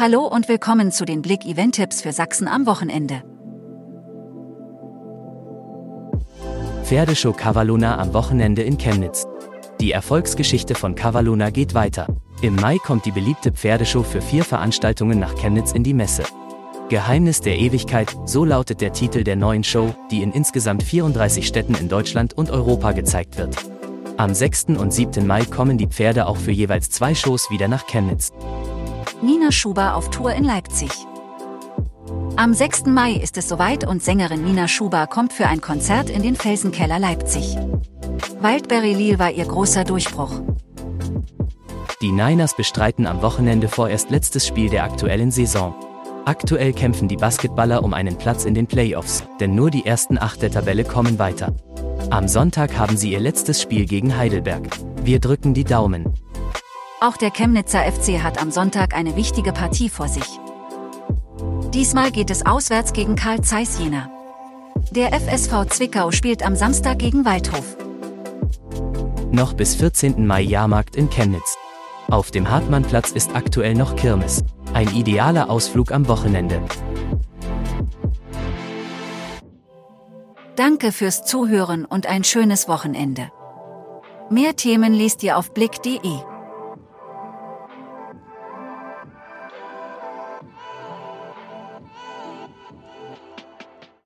Hallo und willkommen zu den Blick Event Tipps für Sachsen am Wochenende. Pferdeshow Cavaluna am Wochenende in Chemnitz. Die Erfolgsgeschichte von Cavaluna geht weiter. Im Mai kommt die beliebte Pferdeshow für vier Veranstaltungen nach Chemnitz in die Messe. Geheimnis der Ewigkeit, so lautet der Titel der neuen Show, die in insgesamt 34 Städten in Deutschland und Europa gezeigt wird. Am 6. und 7. Mai kommen die Pferde auch für jeweils zwei Shows wieder nach Chemnitz. Nina Schuber auf Tour in Leipzig. Am 6. Mai ist es soweit und Sängerin Nina Schuber kommt für ein Konzert in den Felsenkeller Leipzig. Wildberry Lil war ihr großer Durchbruch. Die Niners bestreiten am Wochenende vorerst letztes Spiel der aktuellen Saison. Aktuell kämpfen die Basketballer um einen Platz in den Playoffs, denn nur die ersten acht der Tabelle kommen weiter. Am Sonntag haben sie ihr letztes Spiel gegen Heidelberg. Wir drücken die Daumen. Auch der Chemnitzer FC hat am Sonntag eine wichtige Partie vor sich. Diesmal geht es auswärts gegen Karl Zeiss Jena. Der FSV Zwickau spielt am Samstag gegen Waldhof. Noch bis 14. Mai Jahrmarkt in Chemnitz. Auf dem Hartmannplatz ist aktuell noch Kirmes. Ein idealer Ausflug am Wochenende. Danke fürs Zuhören und ein schönes Wochenende. Mehr Themen liest ihr auf blick.de.